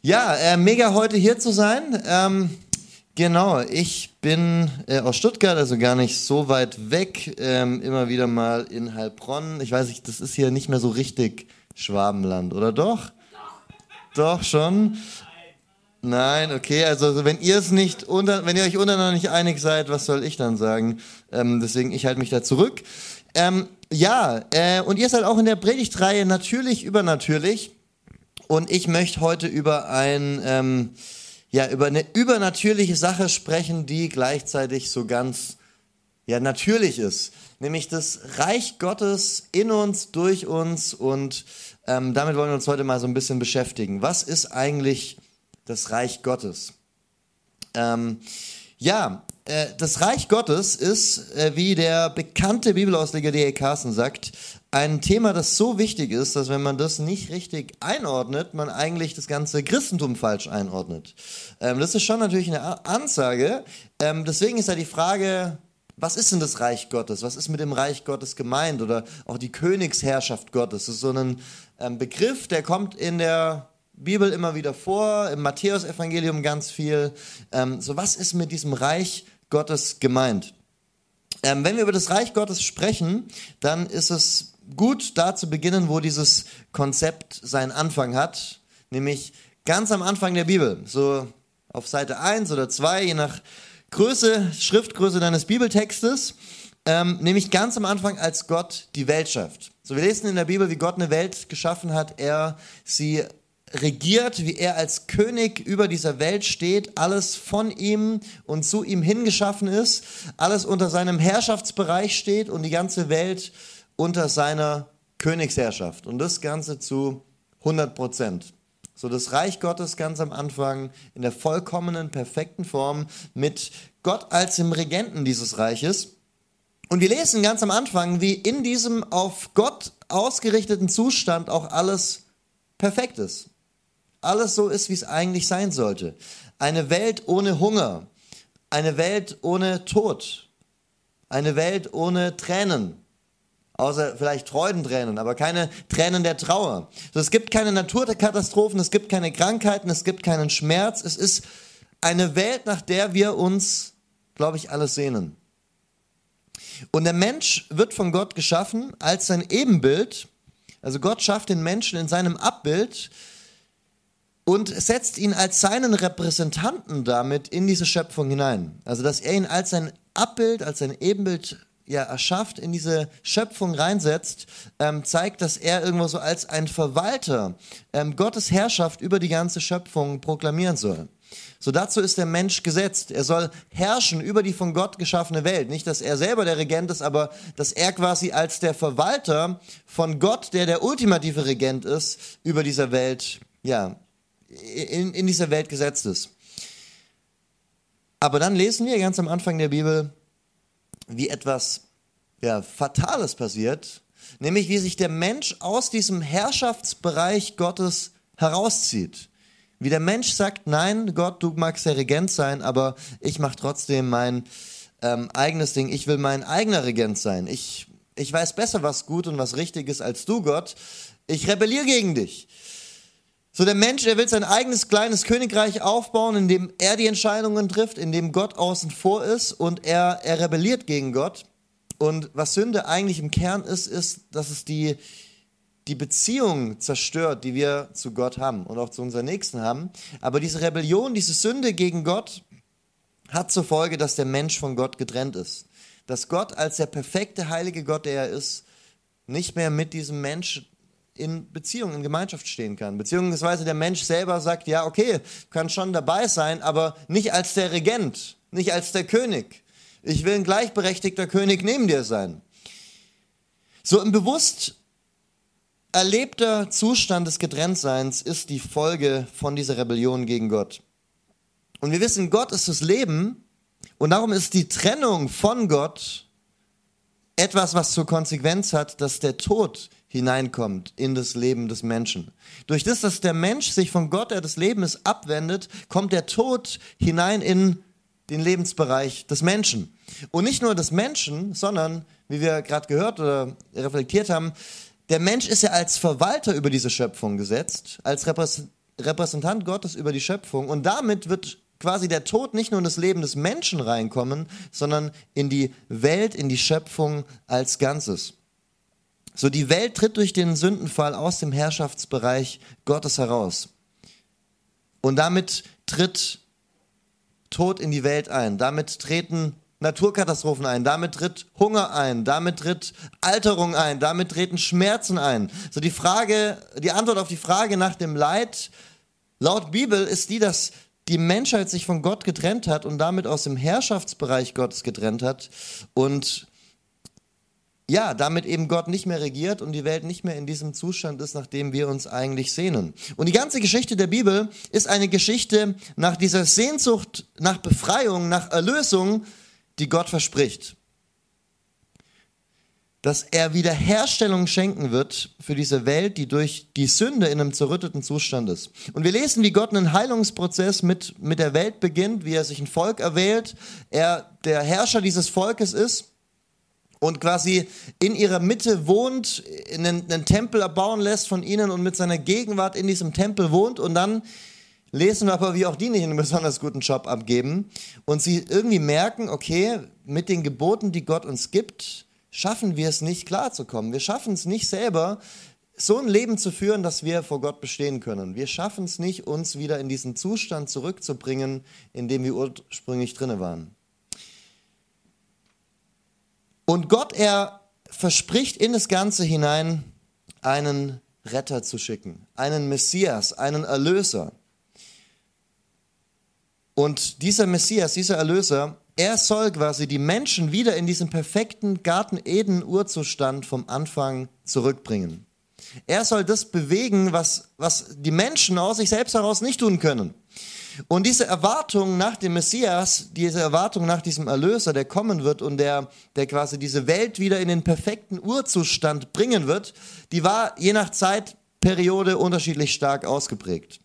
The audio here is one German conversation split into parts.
Ja, äh, mega heute hier zu sein. Ähm, genau, ich bin äh, aus Stuttgart, also gar nicht so weit weg. Ähm, immer wieder mal in Heilbronn. Ich weiß nicht, das ist hier nicht mehr so richtig Schwabenland, oder doch? Doch, schon. Nein, okay, also wenn ihr es nicht unter, wenn ihr euch untereinander nicht einig seid, was soll ich dann sagen? Ähm, deswegen, ich halte mich da zurück. Ähm, ja, äh, und ihr seid auch in der Predigtreihe natürlich übernatürlich. Und ich möchte heute über ein, ähm, ja, über eine übernatürliche Sache sprechen, die gleichzeitig so ganz, ja, natürlich ist. Nämlich das Reich Gottes in uns, durch uns und ähm, damit wollen wir uns heute mal so ein bisschen beschäftigen. Was ist eigentlich das Reich Gottes? Ähm, ja, das Reich Gottes ist, äh, wie der bekannte Bibelausleger D.A. Carson sagt, ein Thema, das so wichtig ist, dass wenn man das nicht richtig einordnet, man eigentlich das ganze Christentum falsch einordnet. Ähm, das ist schon natürlich eine Ansage. Ähm, deswegen ist ja die Frage, was ist denn das Reich Gottes? Was ist mit dem Reich Gottes gemeint? Oder auch die Königsherrschaft Gottes. Das ist so ein ähm, Begriff, der kommt in der Bibel immer wieder vor, im Matthäusevangelium ganz viel. So was ist mit diesem Reich Gottes gemeint? Ähm, wenn wir über das Reich Gottes sprechen, dann ist es gut da zu beginnen, wo dieses Konzept seinen Anfang hat, nämlich ganz am Anfang der Bibel, so auf Seite 1 oder 2, je nach Größe, Schriftgröße deines Bibeltextes, ähm, nämlich ganz am Anfang, als Gott die Welt schafft. So, wir lesen in der Bibel, wie Gott eine Welt geschaffen hat, er sie regiert, wie er als König über dieser Welt steht, alles von ihm und zu ihm hingeschaffen ist, alles unter seinem Herrschaftsbereich steht und die ganze Welt unter seiner Königsherrschaft. Und das Ganze zu 100 Prozent. So das Reich Gottes ganz am Anfang in der vollkommenen, perfekten Form mit Gott als dem Regenten dieses Reiches. Und wir lesen ganz am Anfang, wie in diesem auf Gott ausgerichteten Zustand auch alles perfekt ist. Alles so ist, wie es eigentlich sein sollte. Eine Welt ohne Hunger, eine Welt ohne Tod, eine Welt ohne Tränen, außer vielleicht Freudentränen, aber keine Tränen der Trauer. So, es gibt keine Naturkatastrophen, es gibt keine Krankheiten, es gibt keinen Schmerz. Es ist eine Welt, nach der wir uns, glaube ich, alles sehnen. Und der Mensch wird von Gott geschaffen als sein Ebenbild. Also Gott schafft den Menschen in seinem Abbild und setzt ihn als seinen Repräsentanten damit in diese Schöpfung hinein. Also dass er ihn als sein Abbild, als sein Ebenbild ja, erschafft, in diese Schöpfung reinsetzt, ähm, zeigt, dass er irgendwo so als ein Verwalter ähm, Gottes Herrschaft über die ganze Schöpfung proklamieren soll. So dazu ist der Mensch gesetzt. Er soll herrschen über die von Gott geschaffene Welt. Nicht, dass er selber der Regent ist, aber dass er quasi als der Verwalter von Gott, der der ultimative Regent ist, über dieser Welt, ja, in, in dieser Welt gesetzt ist. Aber dann lesen wir ganz am Anfang der Bibel, wie etwas ja, Fatales passiert, nämlich wie sich der Mensch aus diesem Herrschaftsbereich Gottes herauszieht. Wie der Mensch sagt, nein, Gott, du magst der Regent sein, aber ich mache trotzdem mein ähm, eigenes Ding. Ich will mein eigener Regent sein. Ich, ich weiß besser, was gut und was richtig ist als du, Gott. Ich rebelliere gegen dich. So der Mensch, er will sein eigenes kleines Königreich aufbauen, in dem er die Entscheidungen trifft, in dem Gott außen vor ist und er, er rebelliert gegen Gott. Und was Sünde eigentlich im Kern ist, ist, dass es die, die Beziehung zerstört, die wir zu Gott haben und auch zu unseren Nächsten haben. Aber diese Rebellion, diese Sünde gegen Gott hat zur Folge, dass der Mensch von Gott getrennt ist. Dass Gott als der perfekte, heilige Gott, der er ist, nicht mehr mit diesem Mensch in Beziehung, in Gemeinschaft stehen kann. Beziehungsweise der Mensch selber sagt, ja, okay, kann schon dabei sein, aber nicht als der Regent, nicht als der König. Ich will ein gleichberechtigter König neben dir sein. So ein bewusst erlebter Zustand des Getrenntseins ist die Folge von dieser Rebellion gegen Gott. Und wir wissen, Gott ist das Leben und darum ist die Trennung von Gott etwas, was zur Konsequenz hat, dass der Tod hineinkommt in das Leben des Menschen. Durch das, dass der Mensch sich von Gott, der das Leben ist, abwendet, kommt der Tod hinein in den Lebensbereich des Menschen. Und nicht nur des Menschen, sondern, wie wir gerade gehört oder reflektiert haben, der Mensch ist ja als Verwalter über diese Schöpfung gesetzt, als Repräsentant Gottes über die Schöpfung und damit wird quasi der Tod nicht nur in das Leben des Menschen reinkommen, sondern in die Welt, in die Schöpfung als Ganzes. So die Welt tritt durch den Sündenfall aus dem Herrschaftsbereich Gottes heraus. Und damit tritt Tod in die Welt ein. Damit treten Naturkatastrophen ein, damit tritt Hunger ein, damit tritt Alterung ein, damit treten Schmerzen ein. So die Frage, die Antwort auf die Frage nach dem Leid laut Bibel ist die, dass die Menschheit sich von Gott getrennt hat und damit aus dem Herrschaftsbereich Gottes getrennt hat und ja, damit eben Gott nicht mehr regiert und die Welt nicht mehr in diesem Zustand ist, nach dem wir uns eigentlich sehnen. Und die ganze Geschichte der Bibel ist eine Geschichte nach dieser Sehnsucht, nach Befreiung, nach Erlösung, die Gott verspricht. Dass er Wiederherstellung schenken wird für diese Welt, die durch die Sünde in einem zerrütteten Zustand ist. Und wir lesen, wie Gott einen Heilungsprozess mit, mit der Welt beginnt, wie er sich ein Volk erwählt, er der Herrscher dieses Volkes ist und quasi in ihrer Mitte wohnt, einen, einen Tempel erbauen lässt von ihnen und mit seiner Gegenwart in diesem Tempel wohnt und dann lesen wir aber, wie auch die nicht einen besonders guten Job abgeben und sie irgendwie merken, okay, mit den Geboten, die Gott uns gibt, schaffen wir es nicht klarzukommen. Wir schaffen es nicht selber, so ein Leben zu führen, dass wir vor Gott bestehen können. Wir schaffen es nicht, uns wieder in diesen Zustand zurückzubringen, in dem wir ursprünglich drinne waren. Und Gott, er verspricht in das Ganze hinein, einen Retter zu schicken, einen Messias, einen Erlöser. Und dieser Messias, dieser Erlöser, er soll quasi die Menschen wieder in diesen perfekten Garten Eden Urzustand vom Anfang zurückbringen. Er soll das bewegen, was, was die Menschen aus sich selbst heraus nicht tun können. Und diese Erwartung nach dem Messias, diese Erwartung nach diesem Erlöser, der kommen wird und der, der quasi diese Welt wieder in den perfekten Urzustand bringen wird, die war je nach Zeitperiode unterschiedlich stark ausgeprägt.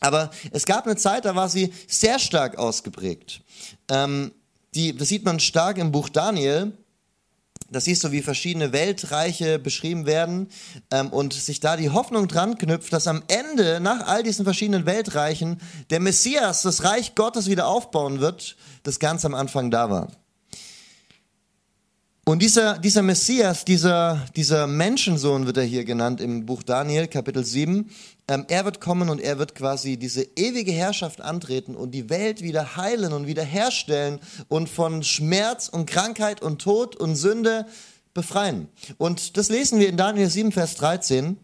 Aber es gab eine Zeit, da war sie sehr stark ausgeprägt. Ähm, die, das sieht man stark im Buch Daniel. Das siehst du, wie verschiedene Weltreiche beschrieben werden ähm, und sich da die Hoffnung dran knüpft, dass am Ende, nach all diesen verschiedenen Weltreichen, der Messias das Reich Gottes wieder aufbauen wird, das ganz am Anfang da war. Und dieser, dieser Messias, dieser, dieser Menschensohn wird er hier genannt im Buch Daniel, Kapitel 7. Ähm, er wird kommen und er wird quasi diese ewige Herrschaft antreten und die Welt wieder heilen und wieder herstellen und von Schmerz und Krankheit und Tod und Sünde befreien. Und das lesen wir in Daniel 7, Vers 13.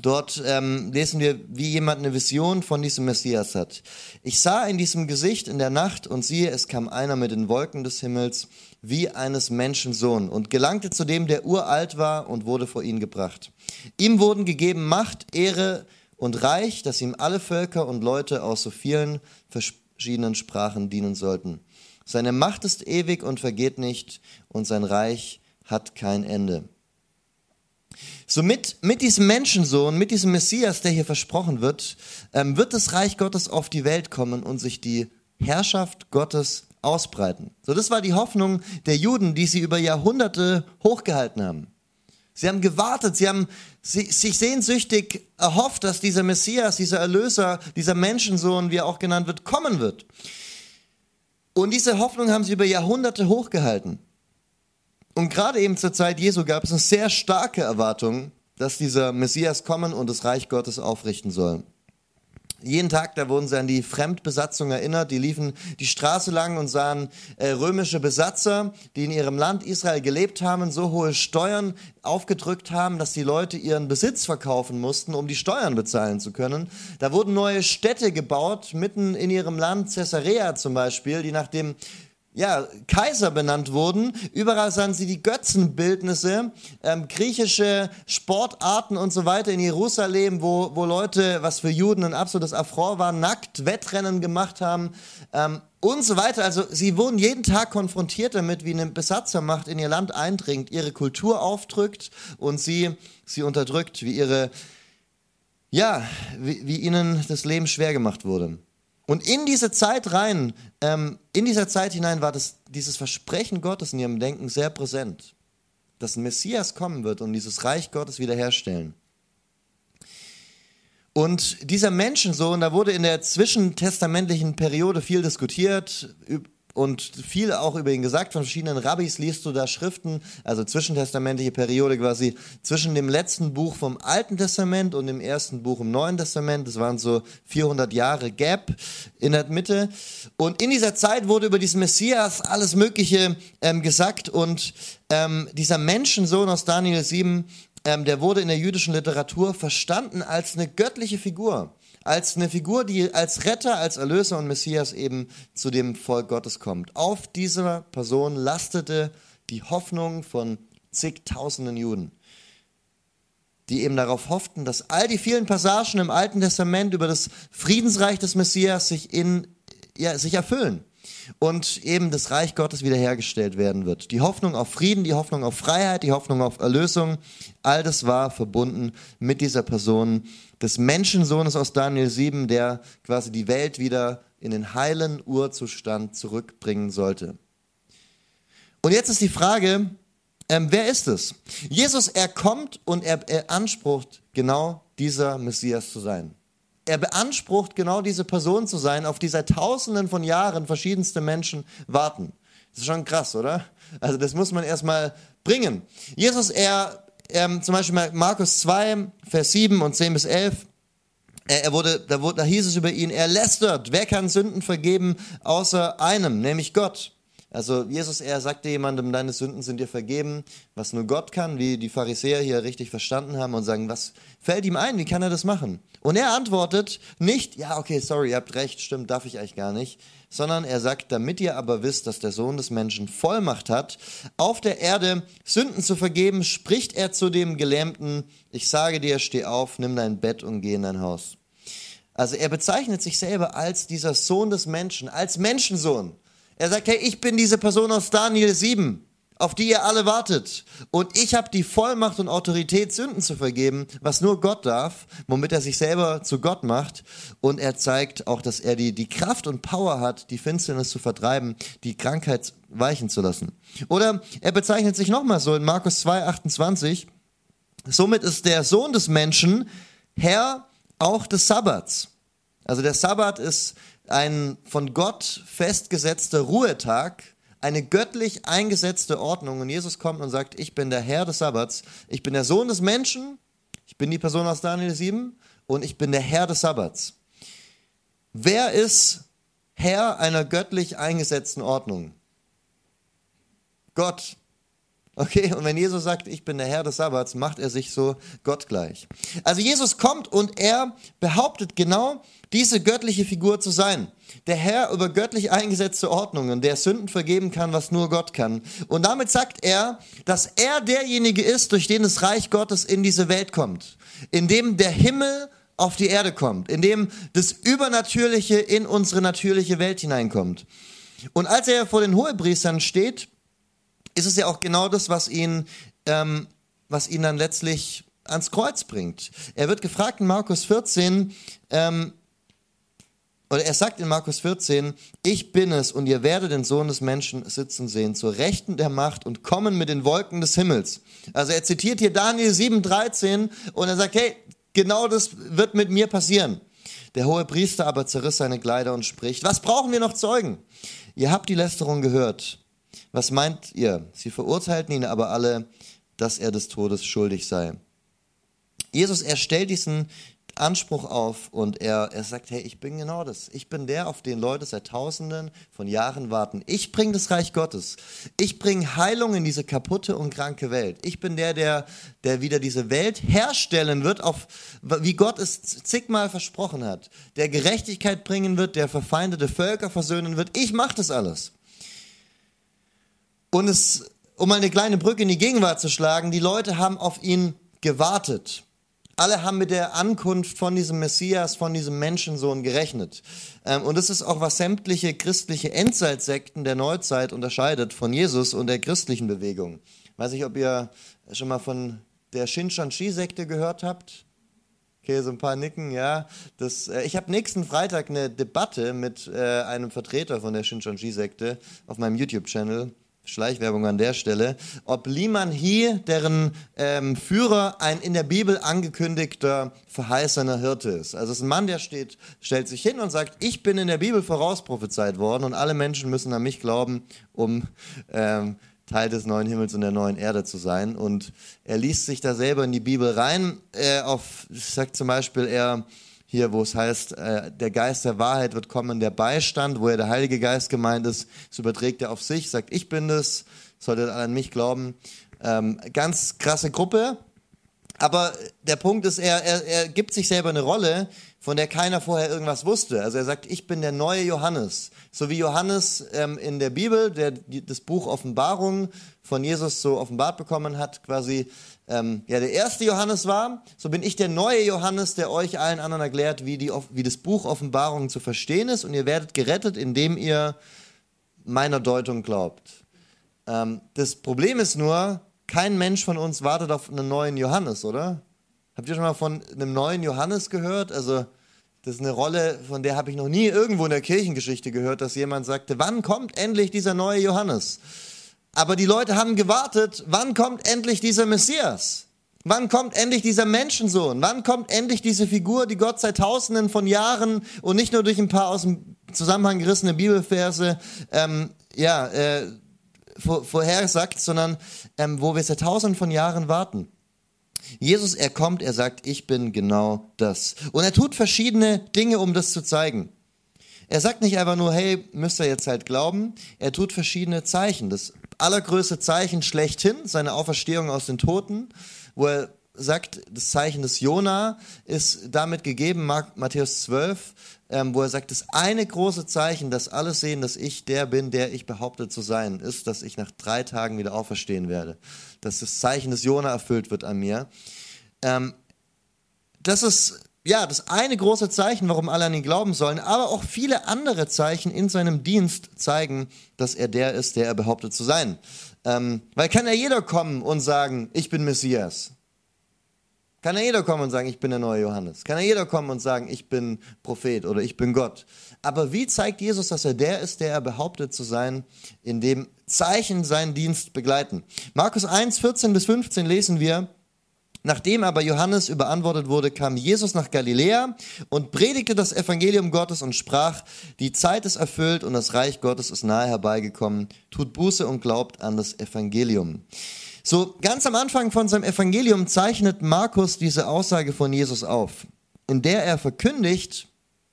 Dort ähm, lesen wir, wie jemand eine Vision von diesem Messias hat. Ich sah in diesem Gesicht in der Nacht und siehe, es kam einer mit den Wolken des Himmels wie eines Menschen Sohn und gelangte zu dem, der uralt war und wurde vor ihn gebracht. Ihm wurden gegeben Macht, Ehre und Reich, dass ihm alle Völker und Leute aus so vielen verschiedenen Sprachen dienen sollten. Seine Macht ist ewig und vergeht nicht und sein Reich hat kein Ende. So mit, mit diesem Menschensohn, mit diesem Messias, der hier versprochen wird, ähm, wird das Reich Gottes auf die Welt kommen und sich die Herrschaft Gottes ausbreiten. So, das war die Hoffnung der Juden, die sie über Jahrhunderte hochgehalten haben. Sie haben gewartet, sie haben sich sehnsüchtig erhofft, dass dieser Messias, dieser Erlöser, dieser Menschensohn, wie er auch genannt wird, kommen wird. Und diese Hoffnung haben sie über Jahrhunderte hochgehalten. Und gerade eben zur Zeit Jesu gab es eine sehr starke Erwartung, dass dieser Messias kommen und das Reich Gottes aufrichten soll. Jeden Tag, da wurden sie an die Fremdbesatzung erinnert. Die liefen die Straße lang und sahen äh, römische Besatzer, die in ihrem Land Israel gelebt haben, so hohe Steuern aufgedrückt haben, dass die Leute ihren Besitz verkaufen mussten, um die Steuern bezahlen zu können. Da wurden neue Städte gebaut, mitten in ihrem Land, Caesarea zum Beispiel, die nach dem ja, Kaiser benannt wurden. Überall sahen sie die Götzenbildnisse, ähm, griechische Sportarten und so weiter in Jerusalem, wo, wo Leute, was für Juden ein absolutes Affront war, nackt Wettrennen gemacht haben ähm, und so weiter. Also sie wurden jeden Tag konfrontiert damit, wie eine Besatzermacht in ihr Land eindringt, ihre Kultur aufdrückt und sie, sie unterdrückt, wie ihre, ja, wie, wie ihnen das Leben schwer gemacht wurde. Und in diese Zeit rein, ähm, in dieser Zeit hinein war das, dieses Versprechen Gottes in ihrem Denken sehr präsent, dass ein Messias kommen wird und dieses Reich Gottes wiederherstellen. Und dieser Menschensohn, da wurde in der zwischentestamentlichen Periode viel diskutiert, und viel auch über ihn gesagt. Von verschiedenen Rabbis liest du da Schriften, also zwischentestamentliche Periode quasi zwischen dem letzten Buch vom Alten Testament und dem ersten Buch im Neuen Testament. Das waren so 400 Jahre Gap in der Mitte. Und in dieser Zeit wurde über diesen Messias alles Mögliche ähm, gesagt und ähm, dieser Menschensohn aus Daniel 7, ähm, der wurde in der jüdischen Literatur verstanden als eine göttliche Figur als eine Figur, die als Retter, als Erlöser und Messias eben zu dem Volk Gottes kommt. Auf dieser Person lastete die Hoffnung von zigtausenden Juden, die eben darauf hofften, dass all die vielen Passagen im Alten Testament über das Friedensreich des Messias sich, in, ja, sich erfüllen und eben das Reich Gottes wiederhergestellt werden wird. Die Hoffnung auf Frieden, die Hoffnung auf Freiheit, die Hoffnung auf Erlösung, all das war verbunden mit dieser Person des Menschensohnes aus Daniel 7, der quasi die Welt wieder in den heilen Urzustand zurückbringen sollte. Und jetzt ist die Frage, ähm, wer ist es? Jesus, er kommt und er, er ansprucht genau dieser Messias zu sein er beansprucht genau diese Person zu sein, auf die seit Tausenden von Jahren verschiedenste Menschen warten. Das ist schon krass, oder? Also das muss man erstmal bringen. Jesus, er, ähm, zum Beispiel Markus 2, Vers 7 und 10 bis 11, er, er wurde, da, wurde, da hieß es über ihn, er lästert, wer kann Sünden vergeben außer einem, nämlich Gott. Also Jesus, er sagte jemandem, deine Sünden sind dir vergeben, was nur Gott kann, wie die Pharisäer hier richtig verstanden haben und sagen, was fällt ihm ein, wie kann er das machen? Und er antwortet nicht, ja, okay, sorry, ihr habt recht, stimmt, darf ich eigentlich gar nicht, sondern er sagt, damit ihr aber wisst, dass der Sohn des Menschen Vollmacht hat, auf der Erde Sünden zu vergeben, spricht er zu dem Gelähmten, ich sage dir, steh auf, nimm dein Bett und geh in dein Haus. Also er bezeichnet sich selber als dieser Sohn des Menschen, als Menschensohn. Er sagt, hey, ich bin diese Person aus Daniel 7, auf die ihr alle wartet. Und ich habe die Vollmacht und Autorität, Sünden zu vergeben, was nur Gott darf, womit er sich selber zu Gott macht. Und er zeigt auch, dass er die, die Kraft und Power hat, die Finsternis zu vertreiben, die Krankheit weichen zu lassen. Oder er bezeichnet sich nochmal so in Markus 2, 28. Somit ist der Sohn des Menschen Herr auch des Sabbats. Also der Sabbat ist ein von Gott festgesetzter Ruhetag, eine göttlich eingesetzte Ordnung. Und Jesus kommt und sagt, ich bin der Herr des Sabbats, ich bin der Sohn des Menschen, ich bin die Person aus Daniel 7 und ich bin der Herr des Sabbats. Wer ist Herr einer göttlich eingesetzten Ordnung? Gott. Okay, und wenn Jesus sagt, ich bin der Herr des Sabbats, macht er sich so gottgleich. Also Jesus kommt und er behauptet genau diese göttliche Figur zu sein. Der Herr über göttlich eingesetzte Ordnungen, der Sünden vergeben kann, was nur Gott kann. Und damit sagt er, dass er derjenige ist, durch den das Reich Gottes in diese Welt kommt. In dem der Himmel auf die Erde kommt, in dem das Übernatürliche in unsere natürliche Welt hineinkommt. Und als er vor den Hohepriestern steht, ist es ja auch genau das, was ihn, ähm, was ihn dann letztlich ans Kreuz bringt. Er wird gefragt in Markus 14, ähm, oder er sagt in Markus 14, ich bin es und ihr werdet den Sohn des Menschen sitzen sehen, zur Rechten der Macht und kommen mit den Wolken des Himmels. Also er zitiert hier Daniel 7,13 und er sagt, hey, genau das wird mit mir passieren. Der hohe Priester aber zerriss seine Kleider und spricht, was brauchen wir noch Zeugen? Ihr habt die Lästerung gehört. Was meint ihr? Sie verurteilten ihn aber alle, dass er des Todes schuldig sei. Jesus, er stellt diesen Anspruch auf und er, er sagt, hey, ich bin genau das. Ich bin der, auf den Leute seit Tausenden von Jahren warten. Ich bringe das Reich Gottes. Ich bringe Heilung in diese kaputte und kranke Welt. Ich bin der, der, der wieder diese Welt herstellen wird, auf, wie Gott es zigmal versprochen hat. Der Gerechtigkeit bringen wird, der verfeindete Völker versöhnen wird. Ich mache das alles. Und es, um eine kleine Brücke in die Gegenwart zu schlagen, die Leute haben auf ihn gewartet. Alle haben mit der Ankunft von diesem Messias, von diesem Menschensohn gerechnet. Ähm, und das ist auch, was sämtliche christliche Endzeitsekten der Neuzeit unterscheidet von Jesus und der christlichen Bewegung. Weiß nicht, ob ihr schon mal von der Shinshan-Shi-Sekte gehört habt. Okay, so ein paar Nicken, ja. Das, äh, ich habe nächsten Freitag eine Debatte mit äh, einem Vertreter von der Shinshan-Shi-Sekte auf meinem YouTube-Channel Schleichwerbung an der Stelle, ob Liman Hi, deren ähm, Führer, ein in der Bibel angekündigter verheißener Hirte ist. Also es ist ein Mann, der steht, stellt sich hin und sagt, ich bin in der Bibel vorausprophezeit worden und alle Menschen müssen an mich glauben, um ähm, Teil des neuen Himmels und der neuen Erde zu sein. Und er liest sich da selber in die Bibel rein. Äh, auf, ich sag zum Beispiel, er hier, wo es heißt, äh, der Geist der Wahrheit wird kommen, der Beistand, wo er der Heilige Geist gemeint ist, das überträgt er auf sich, sagt, ich bin das, solltet alle an mich glauben. Ähm, ganz krasse Gruppe. Aber der Punkt ist, er, er, er gibt sich selber eine Rolle, von der keiner vorher irgendwas wusste. Also er sagt, ich bin der neue Johannes. So wie Johannes ähm, in der Bibel, der das Buch Offenbarung von Jesus so offenbart bekommen hat, quasi ähm, ja, der erste Johannes war, so bin ich der neue Johannes, der euch allen anderen erklärt, wie, die, wie das Buch Offenbarung zu verstehen ist. Und ihr werdet gerettet, indem ihr meiner Deutung glaubt. Ähm, das Problem ist nur, kein Mensch von uns wartet auf einen neuen Johannes, oder? Habt ihr schon mal von einem neuen Johannes gehört? Also, das ist eine Rolle, von der habe ich noch nie irgendwo in der Kirchengeschichte gehört, dass jemand sagte, wann kommt endlich dieser neue Johannes? Aber die Leute haben gewartet, wann kommt endlich dieser Messias? Wann kommt endlich dieser Menschensohn? Wann kommt endlich diese Figur, die Gott seit Tausenden von Jahren und nicht nur durch ein paar aus dem Zusammenhang gerissene Bibelverse ähm, ja, äh, vor, vorhersagt, sondern ähm, wo wir seit Tausenden von Jahren warten? Jesus, er kommt, er sagt, ich bin genau das. Und er tut verschiedene Dinge, um das zu zeigen. Er sagt nicht einfach nur, hey, müsst ihr jetzt halt glauben. Er tut verschiedene Zeichen. Das allergrößte Zeichen schlechthin, seine Auferstehung aus den Toten, wo er sagt, das Zeichen des Jona ist damit gegeben, Matthäus 12, ähm, wo er sagt, das eine große Zeichen, dass alle sehen, dass ich der bin, der ich behaupte zu sein, ist, dass ich nach drei Tagen wieder auferstehen werde. Dass das Zeichen des Jona erfüllt wird an mir. Ähm, das ist ja, das eine große Zeichen, warum alle an ihn glauben sollen, aber auch viele andere Zeichen in seinem Dienst zeigen, dass er der ist, der er behauptet zu sein. Ähm, weil kann ja jeder kommen und sagen, ich bin Messias. Kann ja jeder kommen und sagen, ich bin der neue Johannes. Kann ja jeder kommen und sagen, ich bin Prophet oder ich bin Gott. Aber wie zeigt Jesus, dass er der ist, der er behauptet zu sein, in dem Zeichen seinen Dienst begleiten? Markus 1, 14 bis 15 lesen wir, Nachdem aber Johannes überantwortet wurde, kam Jesus nach Galiläa und predigte das Evangelium Gottes und sprach, die Zeit ist erfüllt und das Reich Gottes ist nahe herbeigekommen. Tut Buße und glaubt an das Evangelium. So, ganz am Anfang von seinem Evangelium zeichnet Markus diese Aussage von Jesus auf, in der er verkündigt,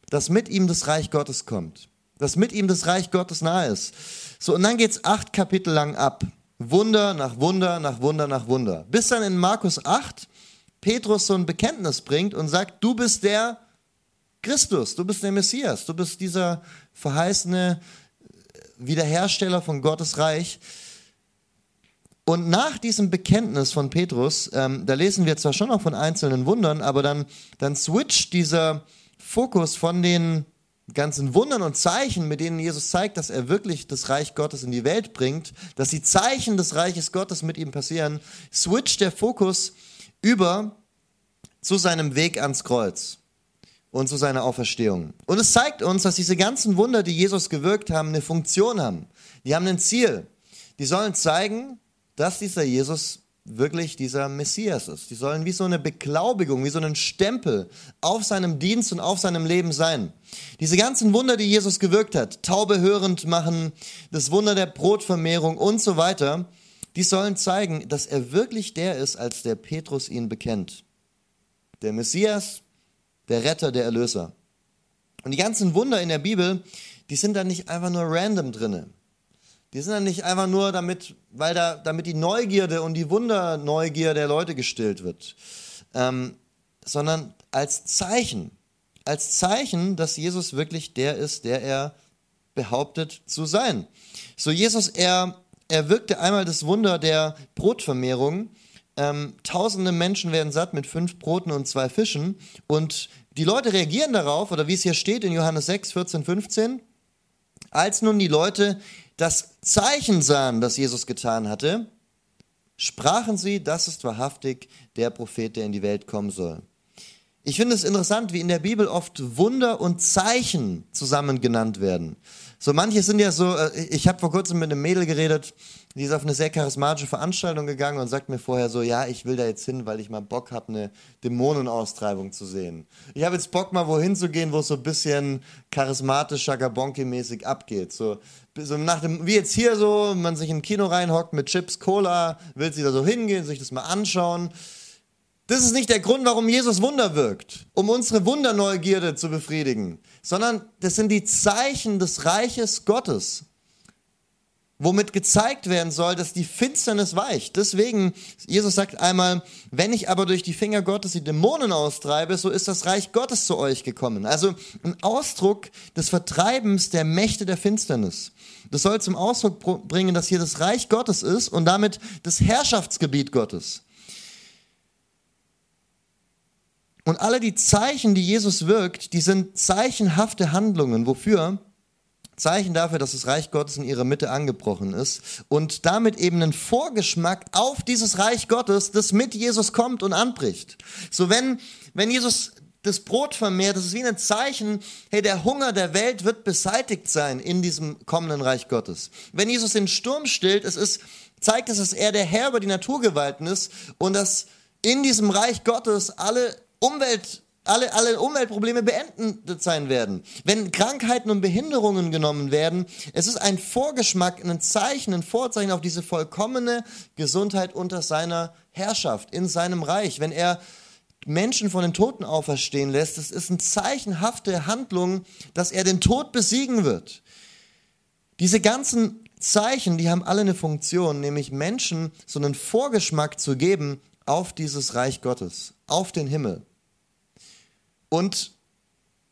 dass mit ihm das Reich Gottes kommt, dass mit ihm das Reich Gottes nahe ist. So, und dann geht's acht Kapitel lang ab. Wunder nach Wunder nach Wunder nach Wunder. Bis dann in Markus 8 Petrus so ein Bekenntnis bringt und sagt, du bist der Christus, du bist der Messias, du bist dieser verheißene Wiederhersteller von Gottes Reich. Und nach diesem Bekenntnis von Petrus, ähm, da lesen wir zwar schon noch von einzelnen Wundern, aber dann, dann switcht dieser Fokus von den ganzen Wundern und Zeichen, mit denen Jesus zeigt, dass er wirklich das Reich Gottes in die Welt bringt, dass die Zeichen des Reiches Gottes mit ihm passieren, switcht der Fokus über zu seinem Weg ans Kreuz und zu seiner Auferstehung. Und es zeigt uns, dass diese ganzen Wunder, die Jesus gewirkt haben, eine Funktion haben. Die haben ein Ziel. Die sollen zeigen, dass dieser Jesus wirklich dieser Messias ist. Die sollen wie so eine Beglaubigung, wie so einen Stempel auf seinem Dienst und auf seinem Leben sein. Diese ganzen Wunder, die Jesus gewirkt hat, Taube hörend machen, das Wunder der Brotvermehrung und so weiter, die sollen zeigen, dass er wirklich der ist, als der Petrus ihn bekennt. Der Messias, der Retter, der Erlöser. Und die ganzen Wunder in der Bibel, die sind da nicht einfach nur random drinne. Die sind dann nicht einfach nur damit, weil da, damit die Neugierde und die Wunderneugier der Leute gestillt wird, ähm, sondern als Zeichen, als Zeichen, dass Jesus wirklich der ist, der er behauptet zu sein. So Jesus, er, er wirkte einmal das Wunder der Brotvermehrung. Ähm, tausende Menschen werden satt mit fünf Broten und zwei Fischen und die Leute reagieren darauf, oder wie es hier steht in Johannes 6, 14, 15, als nun die Leute das Zeichen sahen, das Jesus getan hatte, sprachen sie, das ist wahrhaftig der Prophet, der in die Welt kommen soll. Ich finde es interessant, wie in der Bibel oft Wunder und Zeichen zusammen genannt werden. So manche sind ja so, äh, ich habe vor kurzem mit einem Mädel geredet, die ist auf eine sehr charismatische Veranstaltung gegangen und sagt mir vorher so, ja, ich will da jetzt hin, weil ich mal Bock habe, eine Dämonenaustreibung zu sehen. Ich habe jetzt Bock, mal wohin zu gehen, wo es so ein bisschen charismatisch, Shagabonki-mäßig abgeht. So, so nach dem, wie jetzt hier so, man sich in ein Kino reinhockt mit Chips, Cola, will sie da so hingehen, sich das mal anschauen. Das ist nicht der Grund, warum Jesus Wunder wirkt, um unsere Wunderneugierde zu befriedigen, sondern das sind die Zeichen des Reiches Gottes womit gezeigt werden soll, dass die Finsternis weicht. Deswegen, Jesus sagt einmal, wenn ich aber durch die Finger Gottes die Dämonen austreibe, so ist das Reich Gottes zu euch gekommen. Also ein Ausdruck des Vertreibens der Mächte der Finsternis. Das soll zum Ausdruck bringen, dass hier das Reich Gottes ist und damit das Herrschaftsgebiet Gottes. Und alle die Zeichen, die Jesus wirkt, die sind zeichenhafte Handlungen. Wofür? Zeichen dafür, dass das Reich Gottes in ihrer Mitte angebrochen ist und damit eben ein Vorgeschmack auf dieses Reich Gottes, das mit Jesus kommt und anbricht. So wenn, wenn Jesus das Brot vermehrt, das ist wie ein Zeichen, hey, der Hunger der Welt wird beseitigt sein in diesem kommenden Reich Gottes. Wenn Jesus den Sturm stillt, es ist, zeigt es, dass er der Herr über die Naturgewalten ist und dass in diesem Reich Gottes alle Umwelt alle, alle Umweltprobleme beendet sein werden. Wenn Krankheiten und Behinderungen genommen werden, es ist ein Vorgeschmack, ein Zeichen, ein Vorzeichen auf diese vollkommene Gesundheit unter seiner Herrschaft, in seinem Reich. Wenn er Menschen von den Toten auferstehen lässt, es ist eine zeichenhafte Handlung, dass er den Tod besiegen wird. Diese ganzen Zeichen, die haben alle eine Funktion, nämlich Menschen so einen Vorgeschmack zu geben auf dieses Reich Gottes, auf den Himmel. Und,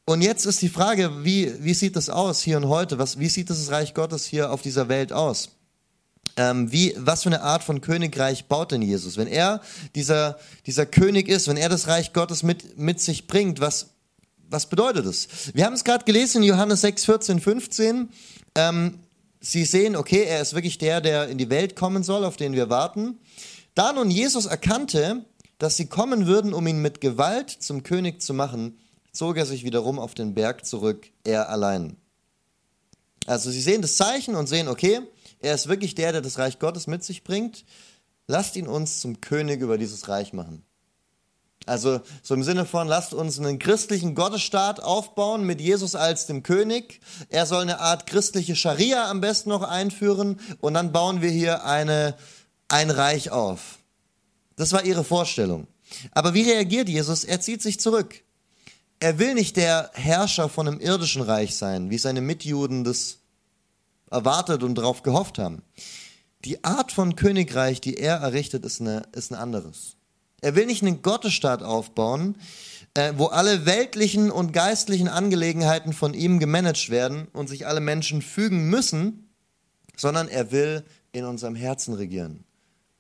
und jetzt ist die Frage, wie, wie sieht das aus hier und heute? Was, wie sieht das Reich Gottes hier auf dieser Welt aus? Ähm, wie, was für eine Art von Königreich baut denn Jesus? Wenn er dieser, dieser König ist, wenn er das Reich Gottes mit, mit sich bringt, was, was bedeutet das? Wir haben es gerade gelesen in Johannes 6, 14, 15. Ähm, Sie sehen, okay, er ist wirklich der, der in die Welt kommen soll, auf den wir warten. Da nun Jesus erkannte, dass sie kommen würden, um ihn mit Gewalt zum König zu machen, zog er sich wiederum auf den Berg zurück, er allein. Also sie sehen das Zeichen und sehen, okay, er ist wirklich der, der das Reich Gottes mit sich bringt. Lasst ihn uns zum König über dieses Reich machen. Also so im Sinne von, lasst uns einen christlichen Gottesstaat aufbauen mit Jesus als dem König. Er soll eine Art christliche Scharia am besten noch einführen und dann bauen wir hier eine, ein Reich auf. Das war ihre Vorstellung. Aber wie reagiert Jesus? Er zieht sich zurück. Er will nicht der Herrscher von einem irdischen Reich sein, wie seine Mitjuden das erwartet und darauf gehofft haben. Die Art von Königreich, die er errichtet, ist, eine, ist ein anderes. Er will nicht einen Gottesstaat aufbauen, äh, wo alle weltlichen und geistlichen Angelegenheiten von ihm gemanagt werden und sich alle Menschen fügen müssen, sondern er will in unserem Herzen regieren.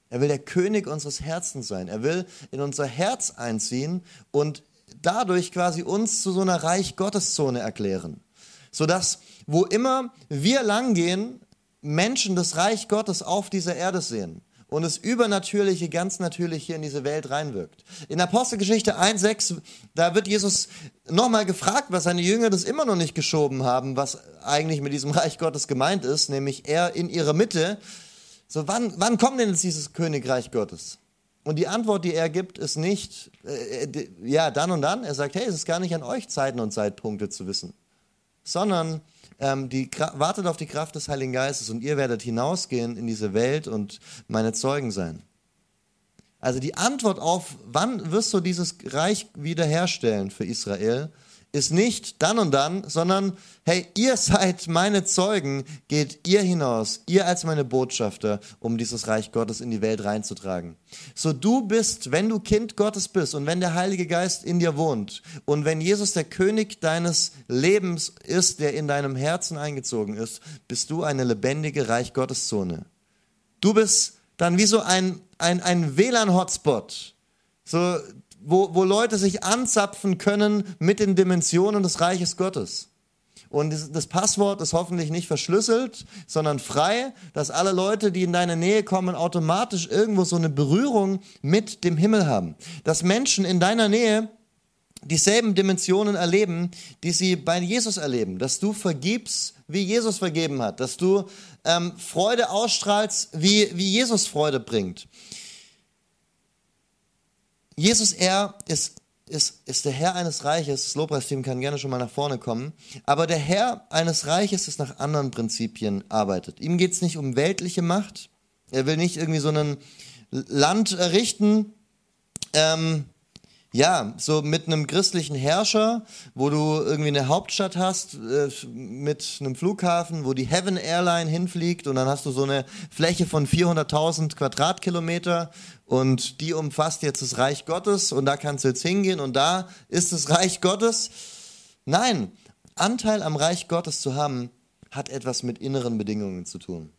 Er will der König unseres Herzens sein. Er will in unser Herz einziehen und dadurch quasi uns zu so einer Reich Gottes Zone erklären. Sodass, wo immer wir langgehen, Menschen das Reich Gottes auf dieser Erde sehen und es Übernatürliche ganz natürlich hier in diese Welt reinwirkt. In Apostelgeschichte 1,6, da wird Jesus nochmal gefragt, was seine Jünger das immer noch nicht geschoben haben, was eigentlich mit diesem Reich Gottes gemeint ist, nämlich er in ihrer Mitte so, wann, wann kommt denn jetzt dieses Königreich Gottes? Und die Antwort, die er gibt, ist nicht, äh, äh ja, dann und dann. Er sagt, hey, es ist gar nicht an euch, Zeiten und Zeitpunkte zu wissen, sondern ähm, die, wartet auf die Kraft des Heiligen Geistes und ihr werdet hinausgehen in diese Welt und meine Zeugen sein. Also die Antwort auf, wann wirst du dieses Reich wiederherstellen für Israel, ist nicht dann und dann, sondern hey, ihr seid meine Zeugen, geht ihr hinaus, ihr als meine Botschafter, um dieses Reich Gottes in die Welt reinzutragen. So du bist, wenn du Kind Gottes bist und wenn der Heilige Geist in dir wohnt und wenn Jesus der König deines Lebens ist, der in deinem Herzen eingezogen ist, bist du eine lebendige Reich Gottes Zone. Du bist dann wie so ein, ein, ein WLAN-Hotspot. So, wo, wo Leute sich anzapfen können mit den Dimensionen des Reiches Gottes. Und das Passwort ist hoffentlich nicht verschlüsselt, sondern frei, dass alle Leute, die in deine Nähe kommen, automatisch irgendwo so eine Berührung mit dem Himmel haben. Dass Menschen in deiner Nähe dieselben Dimensionen erleben, die sie bei Jesus erleben. Dass du vergibst, wie Jesus vergeben hat. Dass du ähm, Freude ausstrahlst, wie, wie Jesus Freude bringt. Jesus, er ist, ist, ist der Herr eines Reiches. Das Lobpreisteam kann gerne schon mal nach vorne kommen. Aber der Herr eines Reiches, das nach anderen Prinzipien arbeitet. Ihm geht es nicht um weltliche Macht. Er will nicht irgendwie so ein Land errichten, ähm, ja, so mit einem christlichen Herrscher, wo du irgendwie eine Hauptstadt hast, äh, mit einem Flughafen, wo die Heaven Airline hinfliegt und dann hast du so eine Fläche von 400.000 Quadratkilometer und die umfasst jetzt das Reich Gottes und da kannst du jetzt hingehen und da ist das Reich Gottes. Nein, Anteil am Reich Gottes zu haben, hat etwas mit inneren Bedingungen zu tun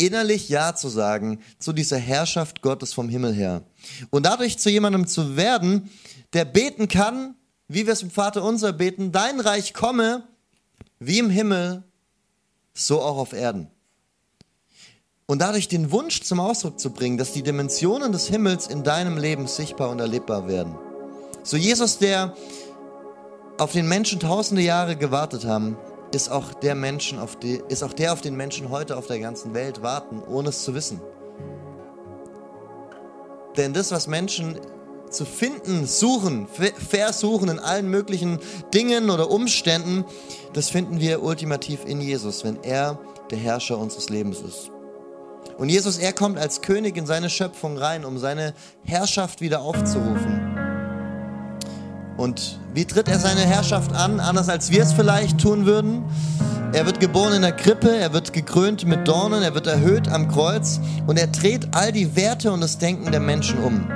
innerlich Ja zu sagen zu dieser Herrschaft Gottes vom Himmel her. Und dadurch zu jemandem zu werden, der beten kann, wie wir es im Vater unser beten, dein Reich komme, wie im Himmel, so auch auf Erden. Und dadurch den Wunsch zum Ausdruck zu bringen, dass die Dimensionen des Himmels in deinem Leben sichtbar und erlebbar werden. So Jesus, der auf den Menschen tausende Jahre gewartet haben, ist auch der Menschen, auf die, ist auch der, auf den Menschen heute auf der ganzen Welt warten, ohne es zu wissen. Denn das, was Menschen zu finden, suchen, versuchen in allen möglichen Dingen oder Umständen, das finden wir ultimativ in Jesus, wenn er der Herrscher unseres Lebens ist. Und Jesus, er kommt als König in seine Schöpfung rein, um seine Herrschaft wieder aufzurufen. Und wie tritt er seine Herrschaft an, anders als wir es vielleicht tun würden? Er wird geboren in der Krippe, er wird gekrönt mit Dornen, er wird erhöht am Kreuz und er dreht all die Werte und das Denken der Menschen um.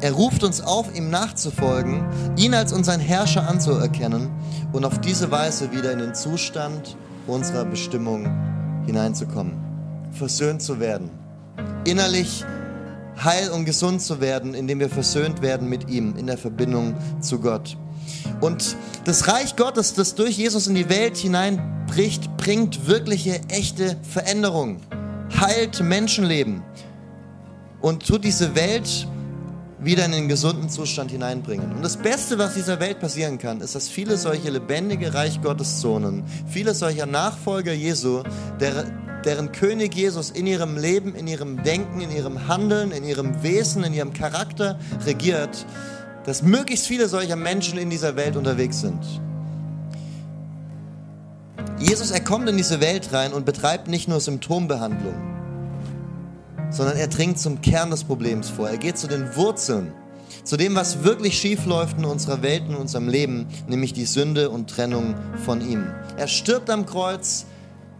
Er ruft uns auf, ihm nachzufolgen, ihn als unseren Herrscher anzuerkennen und auf diese Weise wieder in den Zustand unserer Bestimmung hineinzukommen, versöhnt zu werden, innerlich heil und gesund zu werden, indem wir versöhnt werden mit ihm in der Verbindung zu Gott. Und das Reich Gottes, das durch Jesus in die Welt hineinbricht, bringt wirkliche, echte Veränderung, heilt Menschenleben und tut diese Welt wieder in den gesunden Zustand hineinbringen. Und das Beste, was dieser Welt passieren kann, ist, dass viele solche lebendige Reich Gottes Zonen, viele solcher Nachfolger Jesu, der, deren König Jesus in ihrem Leben, in ihrem Denken, in ihrem Handeln, in ihrem Wesen, in ihrem Charakter regiert, dass möglichst viele solcher Menschen in dieser Welt unterwegs sind. Jesus, er kommt in diese Welt rein und betreibt nicht nur Symptombehandlung, sondern er dringt zum Kern des Problems vor. Er geht zu den Wurzeln, zu dem, was wirklich schief läuft in unserer Welt, in unserem Leben, nämlich die Sünde und Trennung von ihm. Er stirbt am Kreuz,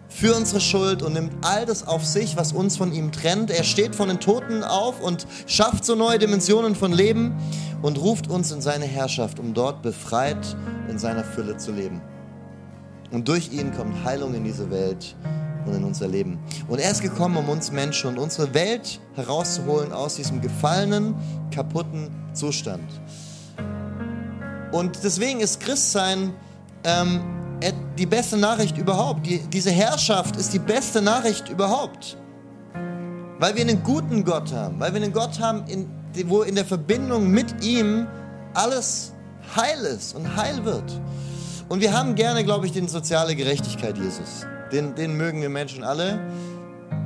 für unsere Schuld und nimmt all das auf sich, was uns von ihm trennt. Er steht von den Toten auf und schafft so neue Dimensionen von Leben und ruft uns in seine Herrschaft, um dort befreit in seiner Fülle zu leben. Und durch ihn kommt Heilung in diese Welt und in unser Leben. Und er ist gekommen, um uns Menschen und unsere Welt herauszuholen aus diesem gefallenen, kaputten Zustand. Und deswegen ist Christsein ähm, die beste Nachricht überhaupt. Die, diese Herrschaft ist die beste Nachricht überhaupt. Weil wir einen guten Gott haben, weil wir einen Gott haben, in, wo in der Verbindung mit ihm alles heil ist und heil wird. Und wir haben gerne, glaube ich, den soziale Gerechtigkeit Jesus. Den, den mögen wir Menschen alle.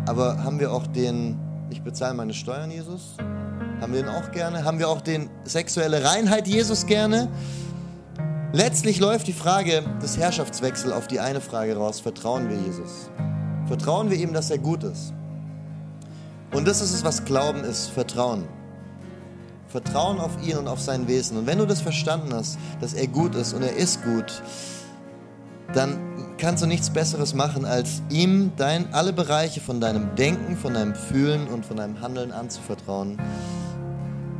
Aber haben wir auch den, ich bezahle meine Steuern Jesus? Haben wir den auch gerne? Haben wir auch den sexuelle Reinheit Jesus gerne? Letztlich läuft die Frage des Herrschaftswechsels auf die eine Frage raus. Vertrauen wir Jesus? Vertrauen wir ihm, dass er gut ist? Und das ist es, was Glauben ist, Vertrauen. Vertrauen auf ihn und auf sein Wesen. Und wenn du das verstanden hast, dass er gut ist und er ist gut, dann kannst du nichts Besseres machen, als ihm dein, alle Bereiche von deinem Denken, von deinem Fühlen und von deinem Handeln anzuvertrauen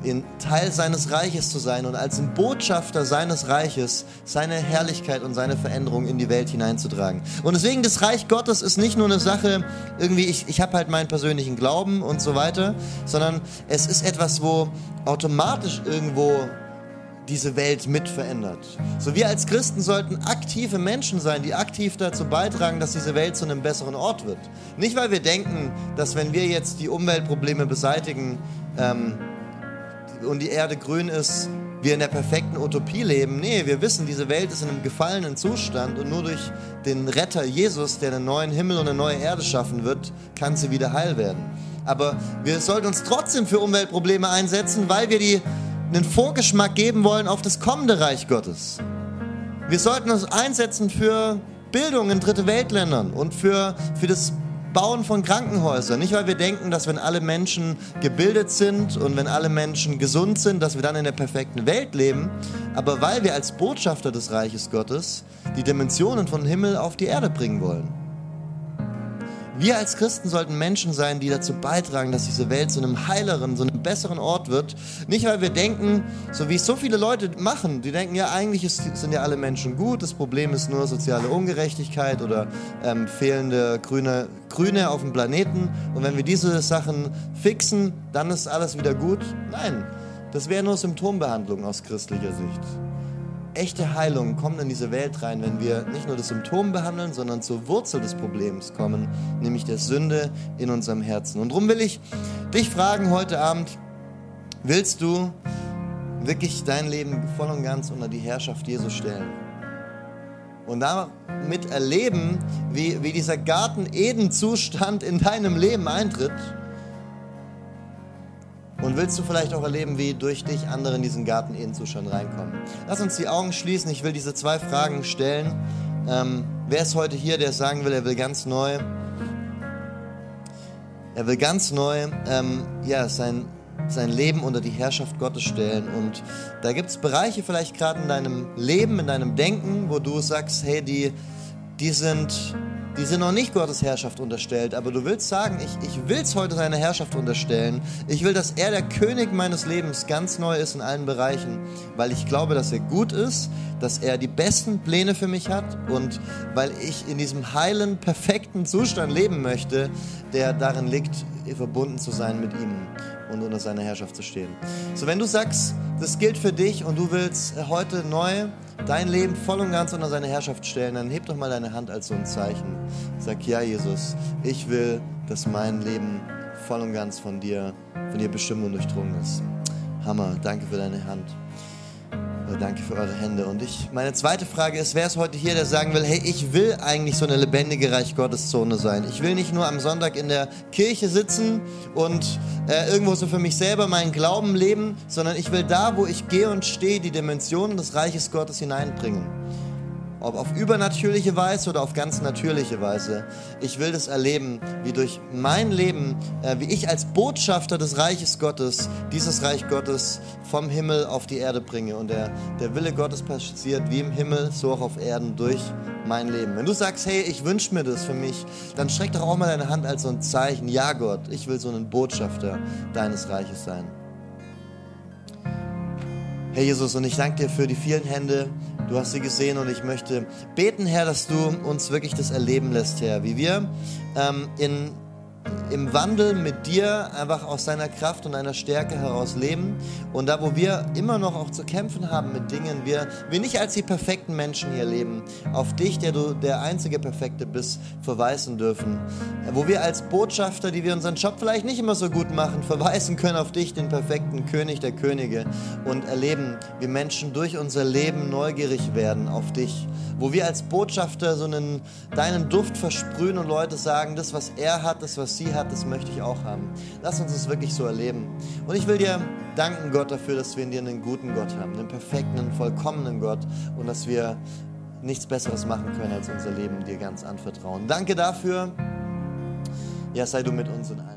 in Teil seines Reiches zu sein und als ein Botschafter seines Reiches seine Herrlichkeit und seine Veränderung in die Welt hineinzutragen. Und deswegen das Reich Gottes ist nicht nur eine Sache, irgendwie ich, ich habe halt meinen persönlichen Glauben und so weiter, sondern es ist etwas, wo automatisch irgendwo diese Welt mit verändert. So wir als Christen sollten aktive Menschen sein, die aktiv dazu beitragen, dass diese Welt zu einem besseren Ort wird. Nicht, weil wir denken, dass wenn wir jetzt die Umweltprobleme beseitigen, ähm, und die Erde grün ist, wir in der perfekten Utopie leben. Nee, wir wissen, diese Welt ist in einem gefallenen Zustand und nur durch den Retter Jesus, der einen neuen Himmel und eine neue Erde schaffen wird, kann sie wieder heil werden. Aber wir sollten uns trotzdem für Umweltprobleme einsetzen, weil wir die einen Vorgeschmack geben wollen auf das kommende Reich Gottes. Wir sollten uns einsetzen für Bildung in dritte Weltländern und für, für das Bauen von Krankenhäusern. Nicht, weil wir denken, dass wenn alle Menschen gebildet sind und wenn alle Menschen gesund sind, dass wir dann in der perfekten Welt leben, aber weil wir als Botschafter des Reiches Gottes die Dimensionen von Himmel auf die Erde bringen wollen. Wir als Christen sollten Menschen sein, die dazu beitragen, dass diese Welt zu einem heileren, zu einem besseren Ort wird. Nicht, weil wir denken, so wie es so viele Leute machen, die denken, ja, eigentlich ist, sind ja alle Menschen gut, das Problem ist nur soziale Ungerechtigkeit oder ähm, fehlende grüne, Grüne auf dem Planeten. Und wenn wir diese Sachen fixen, dann ist alles wieder gut. Nein, das wäre nur Symptombehandlung aus christlicher Sicht echte Heilung kommt in diese Welt rein, wenn wir nicht nur das Symptom behandeln, sondern zur Wurzel des Problems kommen, nämlich der Sünde in unserem Herzen. Und darum will ich dich fragen heute Abend, willst du wirklich dein Leben voll und ganz unter die Herrschaft Jesus stellen? Und damit erleben, wie, wie dieser Garten Eden-Zustand in deinem Leben eintritt und willst du vielleicht auch erleben, wie durch dich andere in diesen Garten Ehenzustand reinkommen? Lass uns die Augen schließen. Ich will diese zwei Fragen stellen. Ähm, wer ist heute hier, der sagen will, er will ganz neu, er will ganz neu ähm, ja, sein, sein Leben unter die Herrschaft Gottes stellen. Und da gibt es Bereiche vielleicht gerade in deinem Leben, in deinem Denken, wo du sagst, hey, die, die sind die sind noch nicht Gottes Herrschaft unterstellt, aber du willst sagen, ich, ich will es heute seiner Herrschaft unterstellen. Ich will, dass er der König meines Lebens ganz neu ist in allen Bereichen, weil ich glaube, dass er gut ist, dass er die besten Pläne für mich hat und weil ich in diesem heilen, perfekten Zustand leben möchte, der darin liegt, verbunden zu sein mit ihm und unter seiner Herrschaft zu stehen. So, wenn du sagst, das gilt für dich und du willst heute neu dein Leben voll und ganz unter seine Herrschaft stellen, dann heb doch mal deine Hand als so ein Zeichen. Sag, ja, Jesus, ich will, dass mein Leben voll und ganz von dir, von dir bestimmt und durchdrungen ist. Hammer, danke für deine Hand. Oh, danke für eure Hände. Und ich, meine zweite Frage ist, wer ist heute hier, der sagen will, hey, ich will eigentlich so eine lebendige Reich Gottes Zone sein. Ich will nicht nur am Sonntag in der Kirche sitzen und äh, irgendwo so für mich selber meinen Glauben leben, sondern ich will da, wo ich gehe und stehe, die Dimensionen des Reiches Gottes hineinbringen ob auf übernatürliche Weise oder auf ganz natürliche Weise. Ich will das erleben, wie durch mein Leben, äh, wie ich als Botschafter des Reiches Gottes dieses Reich Gottes vom Himmel auf die Erde bringe. Und der, der Wille Gottes passiert wie im Himmel, so auch auf Erden durch mein Leben. Wenn du sagst, hey, ich wünsche mir das für mich, dann streck doch auch mal deine Hand als so ein Zeichen. Ja, Gott, ich will so ein Botschafter deines Reiches sein. Herr Jesus, und ich danke dir für die vielen Hände, Du hast sie gesehen und ich möchte beten, Herr, dass du uns wirklich das erleben lässt, Herr, wie wir ähm, in im Wandel mit dir einfach aus seiner Kraft und einer Stärke heraus leben. Und da, wo wir immer noch auch zu kämpfen haben mit Dingen, wir, wir nicht als die perfekten Menschen hier leben, auf dich, der du der einzige Perfekte bist, verweisen dürfen. Wo wir als Botschafter, die wir unseren Job vielleicht nicht immer so gut machen, verweisen können auf dich, den perfekten König der Könige und erleben, wie Menschen durch unser Leben neugierig werden auf dich. Wo wir als Botschafter so einen, deinen Duft versprühen und Leute sagen, das, was er hat, das, was sie hat, das möchte ich auch haben. Lass uns das wirklich so erleben. Und ich will dir danken, Gott, dafür, dass wir in dir einen guten Gott haben, einen perfekten, einen vollkommenen Gott und dass wir nichts Besseres machen können, als unser Leben dir ganz anvertrauen. Danke dafür. Ja, sei du mit uns in allen.